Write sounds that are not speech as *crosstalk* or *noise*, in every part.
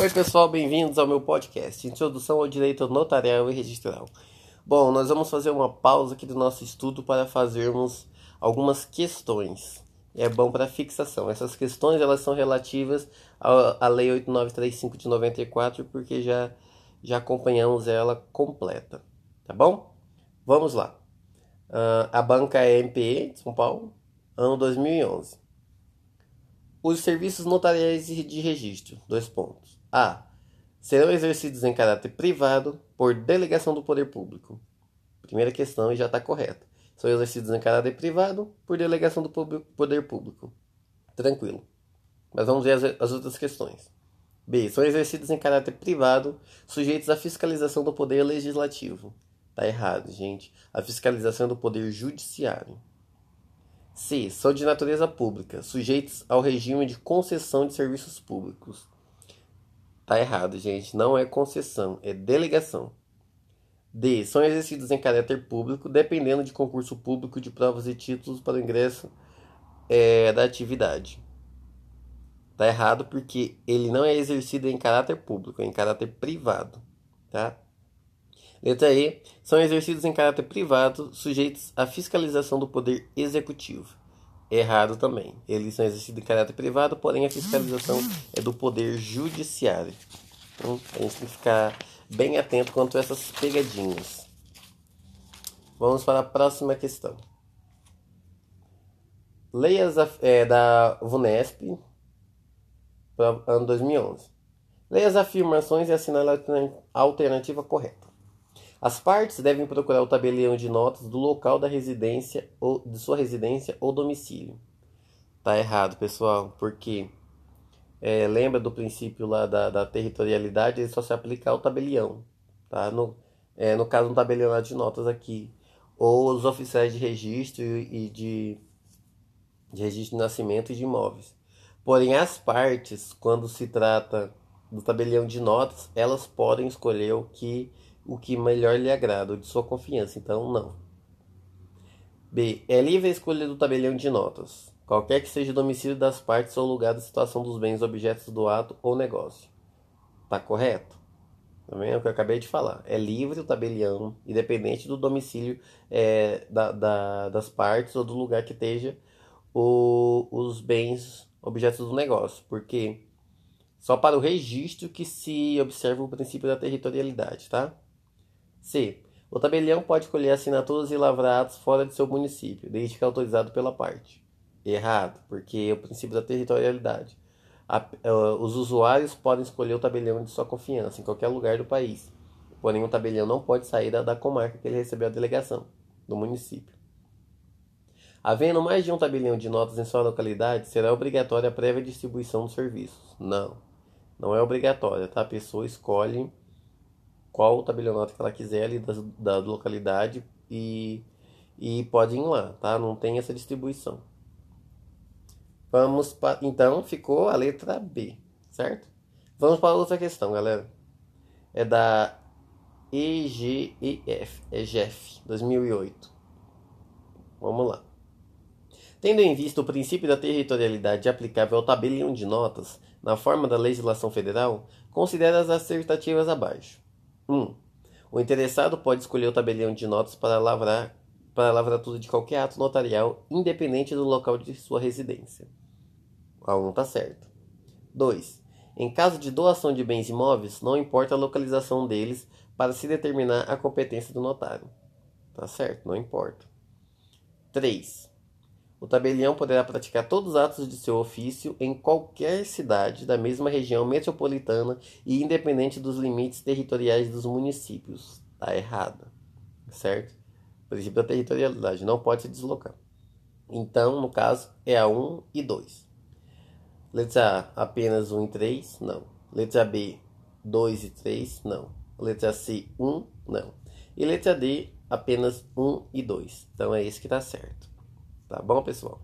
Oi, pessoal, bem-vindos ao meu podcast Introdução ao Direito Notarial e Registral. Bom, nós vamos fazer uma pausa aqui do nosso estudo para fazermos algumas questões. É bom para fixação. Essas questões elas são relativas à Lei 8935 de 94, porque já, já acompanhamos ela completa. Tá bom? Vamos lá. Uh, a banca é MPE de São Paulo, ano 2011. Os serviços notariais de registro. Dois pontos. A. Serão exercidos em caráter privado por delegação do poder público. Primeira questão e já está correta. São exercidos em caráter privado por delegação do poder público. Tranquilo. Mas vamos ver as, as outras questões. B. São exercidos em caráter privado, sujeitos à fiscalização do poder legislativo. Tá errado, gente. A fiscalização é do poder judiciário. C. São de natureza pública, sujeitos ao regime de concessão de serviços públicos. Tá errado, gente. Não é concessão, é delegação. D. São exercidos em caráter público, dependendo de concurso público de provas e títulos para o ingresso é, da atividade. Tá errado porque ele não é exercido em caráter público, é em caráter privado, tá? Letra E. São exercidos em caráter privado, sujeitos à fiscalização do Poder Executivo. Errado também. Eles são exercidos em caráter privado, porém a fiscalização é do Poder Judiciário. Então, a gente tem que ficar bem atento quanto a essas pegadinhas. Vamos para a próxima questão. Leias é, da VUNESP, ano 2011. Leia as afirmações e assinale a alternativa correta. As partes devem procurar o tabelião de notas do local da residência ou de sua residência ou domicílio. Tá errado, pessoal, porque é, lembra do princípio lá da, da territorialidade, ele só se aplica ao tabelião, tá? No, é, no caso, um tabelião de notas aqui, ou os oficiais de registro e de, de registro de nascimento e de imóveis. Porém, as partes, quando se trata do tabelião de notas, elas podem escolher o que o que melhor lhe agrada ou de sua confiança, então não. B. É livre a escolha do tabelião de notas, qualquer que seja o domicílio das partes ou lugar da situação dos bens objetos do ato ou negócio. Tá correto? Também é o que eu acabei de falar. É livre o tabelião, independente do domicílio é, da, da, das partes ou do lugar que esteja o, os bens objetos do negócio, porque só para o registro que se observa o princípio da territorialidade, tá? C. O tabelião pode colher assinaturas e lavrados fora de seu município, desde que autorizado pela parte. Errado, porque é o princípio da territorialidade. A, uh, os usuários podem escolher o tabelião de sua confiança em qualquer lugar do país. Porém, o tabelião não pode sair da, da comarca que ele recebeu a delegação, do município. Havendo mais de um tabelião de notas em sua localidade, será obrigatória a prévia distribuição dos serviços. Não, não é obrigatória, tá? A pessoa escolhe qual o tabelionato que ela quiser ali da, da localidade e, e pode ir lá, tá? Não tem essa distribuição. Vamos para. Então ficou a letra B, certo? Vamos para outra questão, galera. É da EGEF, EGEF 2008. Vamos lá. Tendo em vista o princípio da territorialidade aplicável ao tabelião de notas na forma da legislação federal, considere as assertativas abaixo. 1. O interessado pode escolher o tabelião de notas para lavrar para a lavratura de qualquer ato notarial, independente do local de sua residência. A 1 está certo. 2. Em caso de doação de bens imóveis, não importa a localização deles para se determinar a competência do notário. Tá certo, não importa. 3. O tabelião poderá praticar todos os atos de seu ofício em qualquer cidade da mesma região metropolitana e independente dos limites territoriais dos municípios. Está errado, certo? O princípio da territorialidade não pode se deslocar. Então, no caso, é a 1 e 2. Letra A, apenas 1 e 3? Não. Letra B, 2 e 3? Não. Letra C, 1? Não. E letra D, apenas 1 e 2. Então é isso que está certo. Tá bom, pessoal?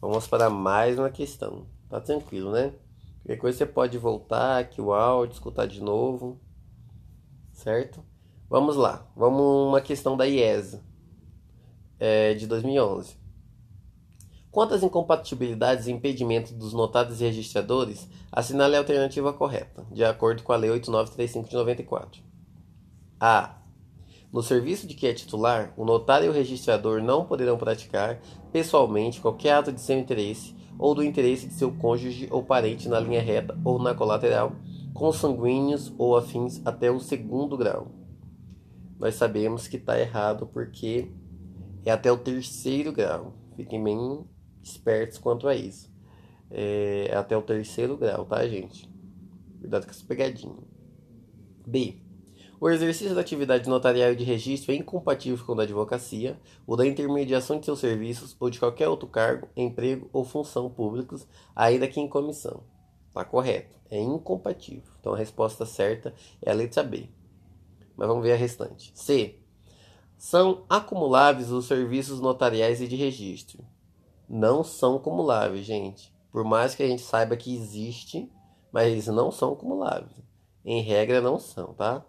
Vamos para mais uma questão. Tá tranquilo, né? Qualquer coisa você pode voltar aqui o áudio, escutar de novo. Certo? Vamos lá. Vamos uma questão da IESA. É, de 2011. Quanto às incompatibilidades e impedimentos dos notados e registradores, assinale a alternativa correta, de acordo com a Lei 8935 de 94. A. No serviço de que é titular, o notário e o registrador não poderão praticar pessoalmente qualquer ato de seu interesse ou do interesse de seu cônjuge ou parente na linha reta ou na colateral, consanguíneos ou afins até o segundo grau. Nós sabemos que está errado porque é até o terceiro grau. Fiquem bem espertos quanto a isso. É até o terceiro grau, tá, gente? Cuidado com essa pegadinha. B. O exercício da atividade notarial de registro é incompatível com o da advocacia, ou da intermediação de seus serviços, ou de qualquer outro cargo, emprego ou função públicos, ainda que em comissão. Tá correto. É incompatível. Então a resposta certa é a letra B. Mas vamos ver a restante. C. São acumuláveis os serviços notariais e de registro. Não são acumuláveis, gente. Por mais que a gente saiba que existe, mas eles não são acumuláveis. Em regra, não são, tá?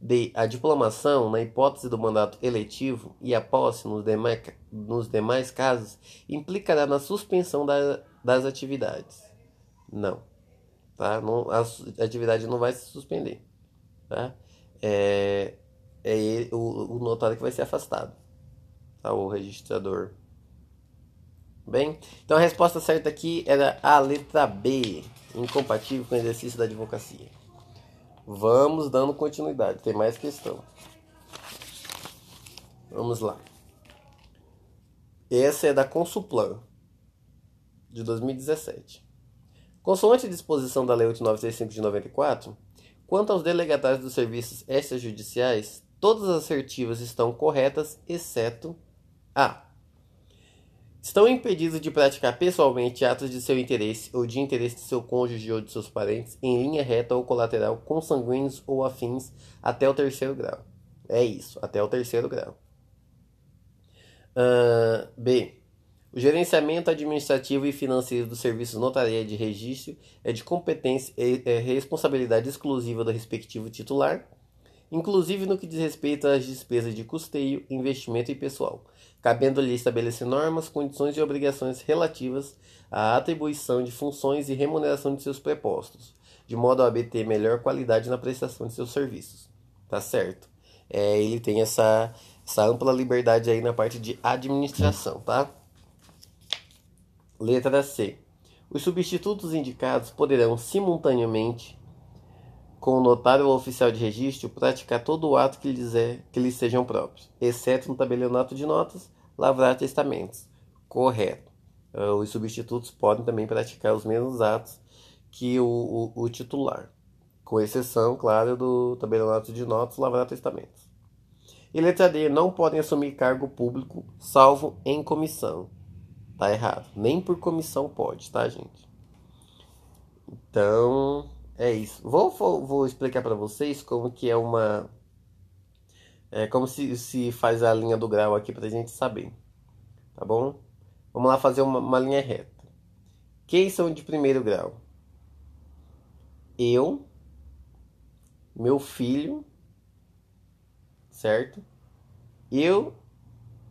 D. A diplomação, na hipótese do mandato eletivo, e a posse nos demais, nos demais casos, implicará na suspensão da, das atividades. Não. Tá? Não, a atividade não vai se suspender. Tá? É, é o, o notário que vai ser afastado. Tá? O registrador. Bem, então a resposta certa aqui era a letra B, incompatível com o exercício da advocacia. Vamos dando continuidade, tem mais questão. Vamos lá. Essa é da Consuplan, de 2017. Consoante a disposição da Lei 8935 de 94, quanto aos delegatários dos serviços extrajudiciais, todas as assertivas estão corretas, exceto a Estão impedidos de praticar pessoalmente atos de seu interesse ou de interesse de seu cônjuge ou de seus parentes em linha reta ou colateral, consanguíneos ou afins, até o terceiro grau. É isso, até o terceiro grau. Uh, B. O gerenciamento administrativo e financeiro dos serviços notaria de registro é de competência e é responsabilidade exclusiva do respectivo titular, inclusive no que diz respeito às despesas de custeio, investimento e pessoal cabendo-lhe estabelecer normas, condições e obrigações relativas à atribuição de funções e remuneração de seus prepostos, de modo a obter melhor qualidade na prestação de seus serviços. Tá certo? É, ele tem essa, essa ampla liberdade aí na parte de administração, tá? Letra C. Os substitutos indicados poderão simultaneamente com o notário ou oficial de registro, praticar todo o ato que lhes, é, que lhes sejam próprios, exceto no tabelionato de notas, lavrar testamentos. Correto. Uh, os substitutos podem também praticar os mesmos atos que o, o, o titular, com exceção, claro, do tabelionato de notas, lavrar testamentos. E letra D, não podem assumir cargo público, salvo em comissão. Tá errado. Nem por comissão pode, tá, gente? Então, é isso. Vou, vou, vou explicar para vocês como que é uma... É como se, se faz a linha do grau aqui para a gente saber. Tá bom? Vamos lá fazer uma, uma linha reta. Quem são de primeiro grau? Eu, meu filho, certo? Eu,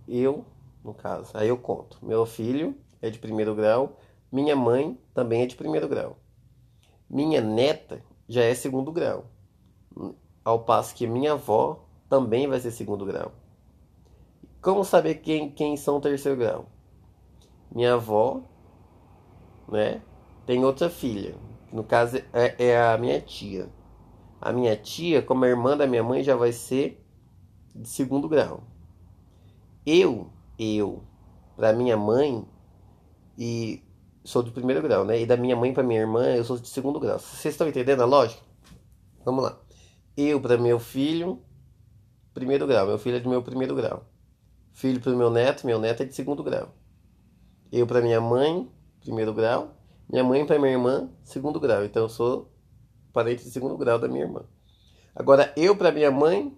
eu, no caso, aí eu conto. Meu filho é de primeiro grau, minha mãe também é de primeiro grau. Minha neta já é segundo grau, ao passo que minha avó também vai ser segundo grau. Como saber quem, quem são terceiro grau? Minha avó, né, tem outra filha. No caso é, é a minha tia. A minha tia, como a irmã da minha mãe, já vai ser de segundo grau. Eu, eu, para minha mãe e sou do primeiro grau, né? E da minha mãe para minha irmã, eu sou de segundo grau. Vocês estão entendendo a lógica? Vamos lá. Eu para meu filho, primeiro grau. Meu filho é de meu primeiro grau. Filho para meu neto, meu neto é de segundo grau. Eu para minha mãe, primeiro grau. Minha mãe para minha irmã, segundo grau. Então eu sou parente de segundo grau da minha irmã. Agora eu para minha mãe,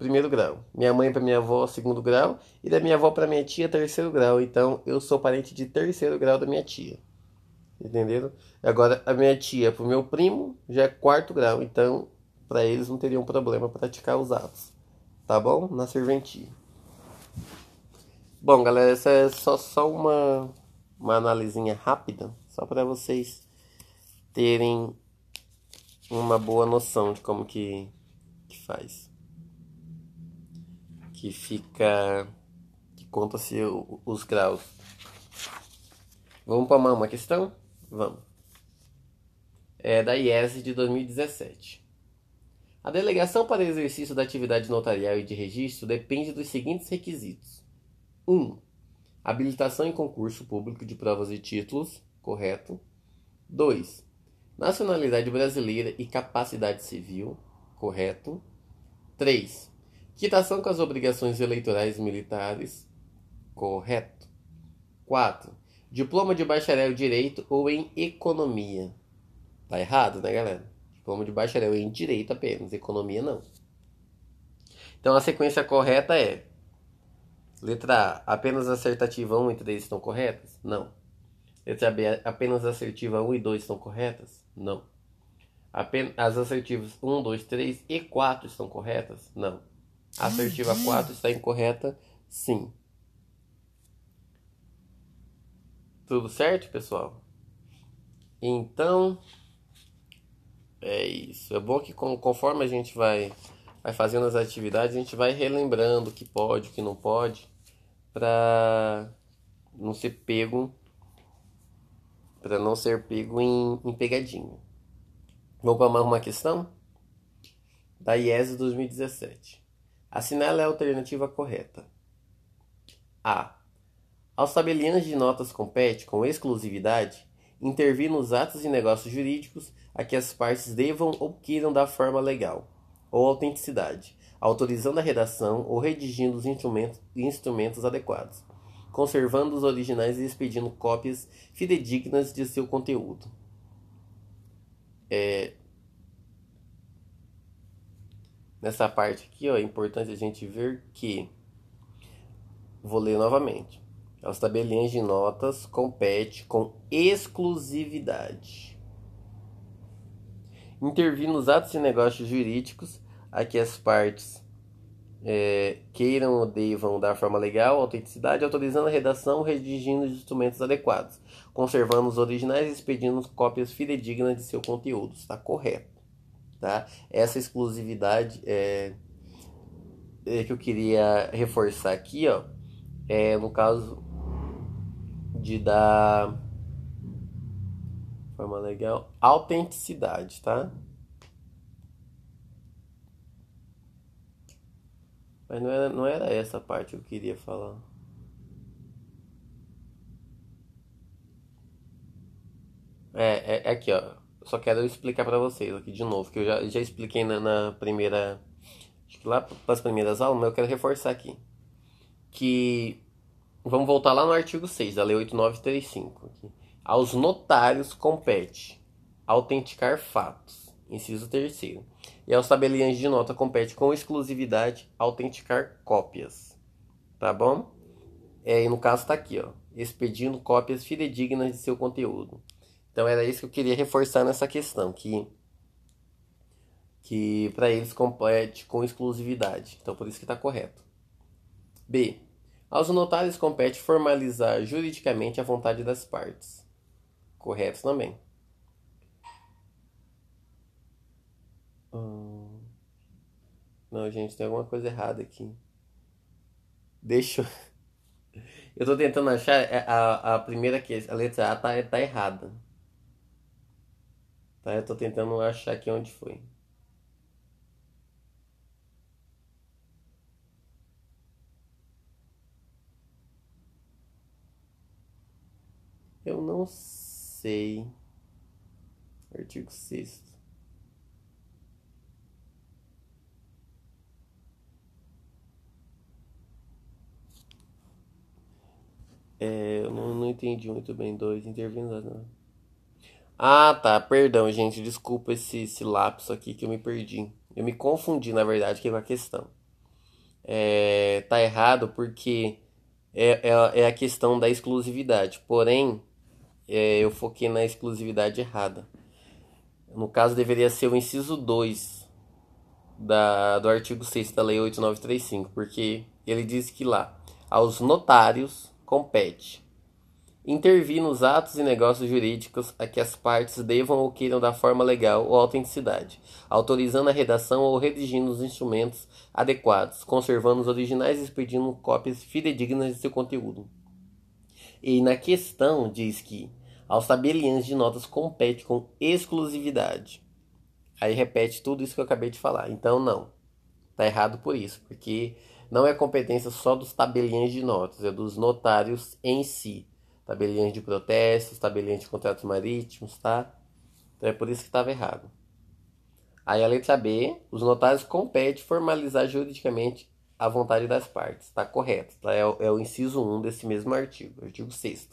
primeiro grau. Minha mãe para minha avó, segundo grau. E da minha avó para minha tia, terceiro grau. Então eu sou parente de terceiro grau da minha tia. Entenderam? Agora a minha tia para o meu primo já é quarto grau. Então para eles não teriam problema praticar os atos. Tá bom? Na serventia. Bom, galera, essa é só, só uma, uma analisinha rápida, só para vocês terem uma boa noção de como que, que faz. Que fica. que conta-se os graus. Vamos para uma questão? Vamos. É da IES de 2017. A delegação para exercício da atividade notarial e de registro depende dos seguintes requisitos: 1. Um, habilitação em concurso público de provas e títulos, correto. 2. Nacionalidade brasileira e capacidade civil, correto. 3. Quitação com as obrigações eleitorais militares, correto. 4. Diploma de bacharel em direito ou em economia. Tá errado, né, galera? Diploma de bacharel em direito apenas, economia não. Então a sequência correta é: letra A, apenas assertativa 1 e 3 estão corretas? Não. Letra B, apenas assertiva 1 e 2 estão corretas? Não. Apenas, as assertivas 1, 2, 3 e 4 estão corretas? Não. A assertiva 4 está incorreta? Sim. Tudo certo, pessoal? Então, é isso. É bom que conforme a gente vai, vai fazendo as atividades, a gente vai relembrando o que pode, o que não pode, para não ser pego, para não ser pego em, em pegadinha. Vamos para mais uma questão? Da IES 2017. Assinale a alternativa correta. A. Aos tabeliães de notas compete, com exclusividade, intervir nos atos e negócios jurídicos a que as partes devam ou queiram dar forma legal ou autenticidade, autorizando a redação ou redigindo os instrumentos, instrumentos adequados, conservando os originais e expedindo cópias fidedignas de seu conteúdo. É... Nessa parte aqui ó, é importante a gente ver que. Vou ler novamente. As tabelinhas de notas compete com exclusividade intervir nos atos de negócios jurídicos a que as partes é, queiram ou devam dar forma legal, autenticidade, autorizando a redação, redigindo os instrumentos adequados, conservando os originais e expedindo cópias fidedignas de seu conteúdo. Está correto. Tá? Essa exclusividade é, é, que eu queria reforçar aqui, ó, é no caso de dar forma legal. Autenticidade, tá? Mas não era, não era essa parte que eu queria falar. É, é, é aqui, ó. Só quero explicar para vocês aqui de novo, que eu já, já expliquei na, na primeira. Acho que lá para as primeiras aulas, mas eu quero reforçar aqui. Que. Vamos voltar lá no artigo 6 da Lei 8935. Aqui. Aos notários compete autenticar fatos. Inciso terceiro. E aos tabeliães de nota compete com exclusividade autenticar cópias. Tá bom? É, e no caso está aqui, ó, expedindo cópias fidedignas de seu conteúdo. Então era isso que eu queria reforçar nessa questão, que que para eles compete com exclusividade. Então por isso que está correto. B. Aos notários compete formalizar juridicamente a vontade das partes corretos também. Hum... Não, gente, tem alguma coisa errada aqui. Deixa eu. *laughs* Eu tô tentando achar é, a, a primeira que a letra A tá, tá errada. Tá? Eu tô tentando achar aqui onde foi. Eu não sei. Artigo 6 É, eu não, não entendi muito bem. Dois intervindo. Ah, tá. Perdão, gente. Desculpa esse, esse lapso aqui que eu me perdi. Eu me confundi, na verdade, com a questão. É, tá errado porque é, é, é a questão da exclusividade. Porém, é, eu foquei na exclusividade errada. No caso, deveria ser o inciso 2 da, do artigo 6 da Lei 8935, porque ele diz que lá Aos notários compete intervir nos atos e negócios jurídicos a que as partes devam ou queiram dar forma legal ou autenticidade, autorizando a redação ou redigindo os instrumentos adequados, conservando os originais e expedindo cópias fidedignas de seu conteúdo. E na questão diz que aos tabeliães de notas compete com exclusividade. Aí repete tudo isso que eu acabei de falar. Então não. Tá errado por isso, porque não é competência só dos tabeliães de notas, é dos notários em si tabelinhas de protestos, tabelinhas de contratos marítimos, tá? Então é por isso que estava errado. Aí a letra B, os notários competem formalizar juridicamente a vontade das partes. Está correto, tá? É, é, o inciso 1 desse mesmo artigo, artigo 6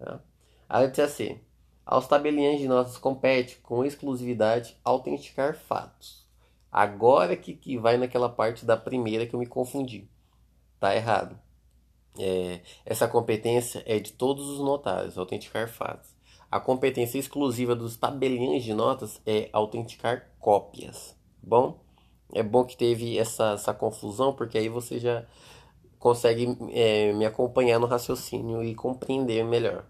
tá? A letra C, aos tabeliões de notas compete com exclusividade autenticar fatos. Agora que, que vai naquela parte da primeira que eu me confundi. Tá errado. É, essa competência é de todos os notários, autenticar fatos. A competência exclusiva dos tabeliões de notas é autenticar cópias. Bom, é bom que teve essa, essa confusão, porque aí você já consegue é, me acompanhar no raciocínio e compreender melhor.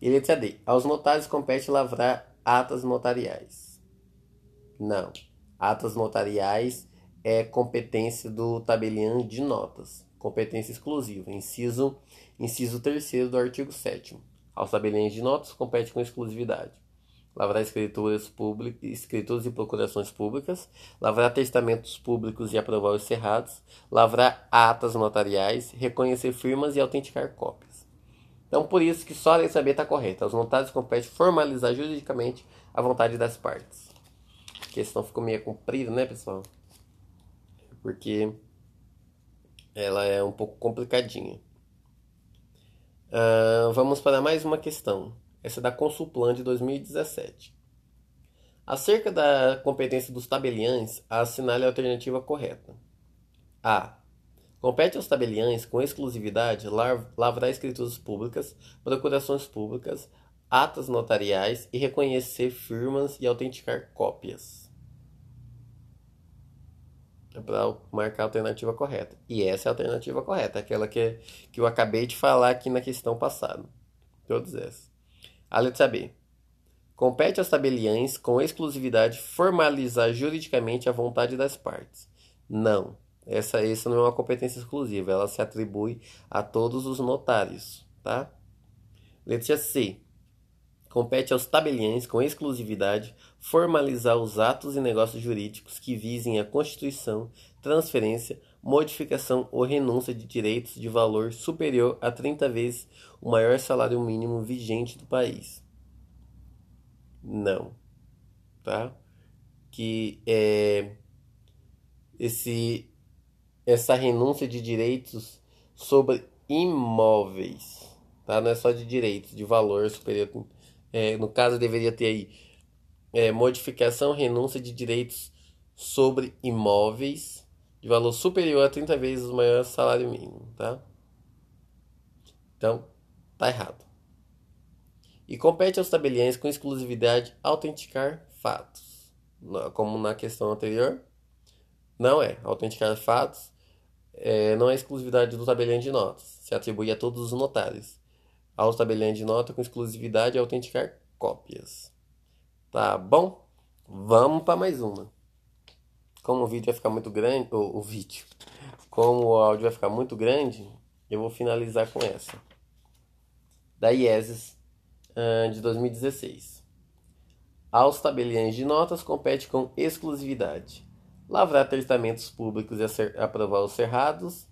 E letra D. Aos notários compete lavrar atas notariais. Não. Atas notariais é competência do tabelião de notas competência exclusiva. Inciso, inciso 3 do artigo 7 Aos tabeliões de notas compete com exclusividade. Lavrar escrituras, públicas, escrituras e procurações públicas, lavrar testamentos públicos e aprovar os cerrados, lavrar atas notariais, reconhecer firmas e autenticar cópias. Então, por isso que só a letra B está correta. Aos notários compete formalizar juridicamente a vontade das partes. A questão ficou meio comprida, né, pessoal? Porque ela é um pouco complicadinha. Uh, vamos para mais uma questão. Essa é da Consulplan de 2017. Acerca da competência dos tabeliães, assinale a alternativa correta. A. Compete aos tabeliães, com exclusividade, lavrar escrituras públicas, procurações públicas, atas notariais e reconhecer firmas e autenticar cópias para marcar a alternativa correta. E essa é a alternativa correta, aquela que, que eu acabei de falar aqui na questão passada. Todas essas. A letra B. Compete aos tabeliães, com exclusividade, formalizar juridicamente a vontade das partes. Não. Essa, essa não é uma competência exclusiva, ela se atribui a todos os notários, tá? Letra C. Compete aos tabeliães, com exclusividade, formalizar os atos e negócios jurídicos que visem a constituição, transferência, modificação ou renúncia de direitos de valor superior a 30 vezes o maior salário mínimo vigente do país. Não. Tá? Que é esse essa renúncia de direitos sobre imóveis, tá? Não é só de direitos de valor superior é, no caso, deveria ter aí é, modificação, renúncia de direitos sobre imóveis de valor superior a 30 vezes o maior salário mínimo, tá? Então, tá errado. E compete aos tabeliões com exclusividade autenticar fatos. Como na questão anterior, não é. Autenticar fatos é, não é exclusividade do tabelião de notas. Se atribui a todos os notários aos tabeliões de nota com exclusividade autenticar cópias. Tá bom? Vamos para mais uma. Como o vídeo vai ficar muito grande, o, vídeo, como o áudio vai ficar muito grande, eu vou finalizar com essa. Da IESES uh, de 2016. Aos tabeliões de notas compete com exclusividade. Lavrar testamentos públicos e aprovar os cerrados.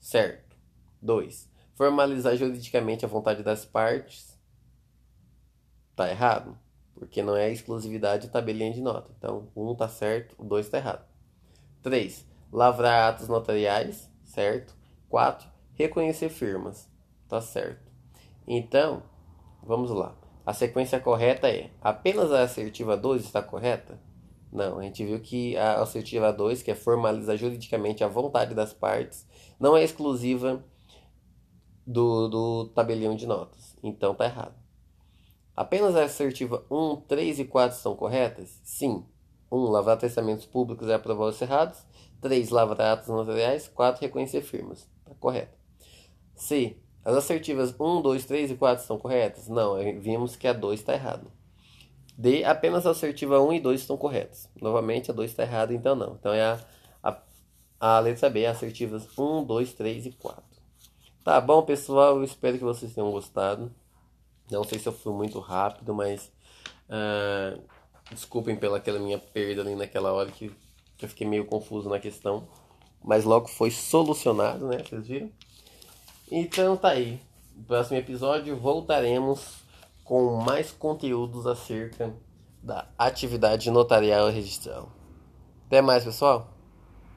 Certo. 2 formalizar juridicamente a vontade das partes, tá errado, porque não é exclusividade de tabelinha de nota. Então, um tá certo, o dois tá errado. 3. Lavrar atos notariais, certo? 4. Reconhecer firmas, tá certo. Então, vamos lá. A sequência correta é apenas a assertiva 2 está correta? Não, a gente viu que a assertiva 2, que é formalizar juridicamente a vontade das partes, não é exclusiva do, do tabelião de notas. Então tá errado. Apenas a assertiva 1, 3 e 4 são corretas? Sim. 1. Lavrar testamentos públicos e aprovar os cerrados. 3. Lavrar atos notariais. 4. Reconhecer firmas. Tá correta. C. As assertivas 1, 2, 3 e 4 estão corretas? Não, vimos que a 2 está errada. D. Apenas a assertiva 1 e 2 estão corretas. Novamente, a 2 está errada, então não. Então é a, a, a letra B, assertivas 1, 2, 3 e 4. Tá bom, pessoal? Eu espero que vocês tenham gostado. Não sei se eu fui muito rápido, mas uh, desculpem pela aquela minha perda ali naquela hora que, que eu fiquei meio confuso na questão. Mas logo foi solucionado, né? Vocês viram? Então tá aí. No próximo episódio voltaremos com mais conteúdos acerca da atividade notarial registral. Até mais, pessoal!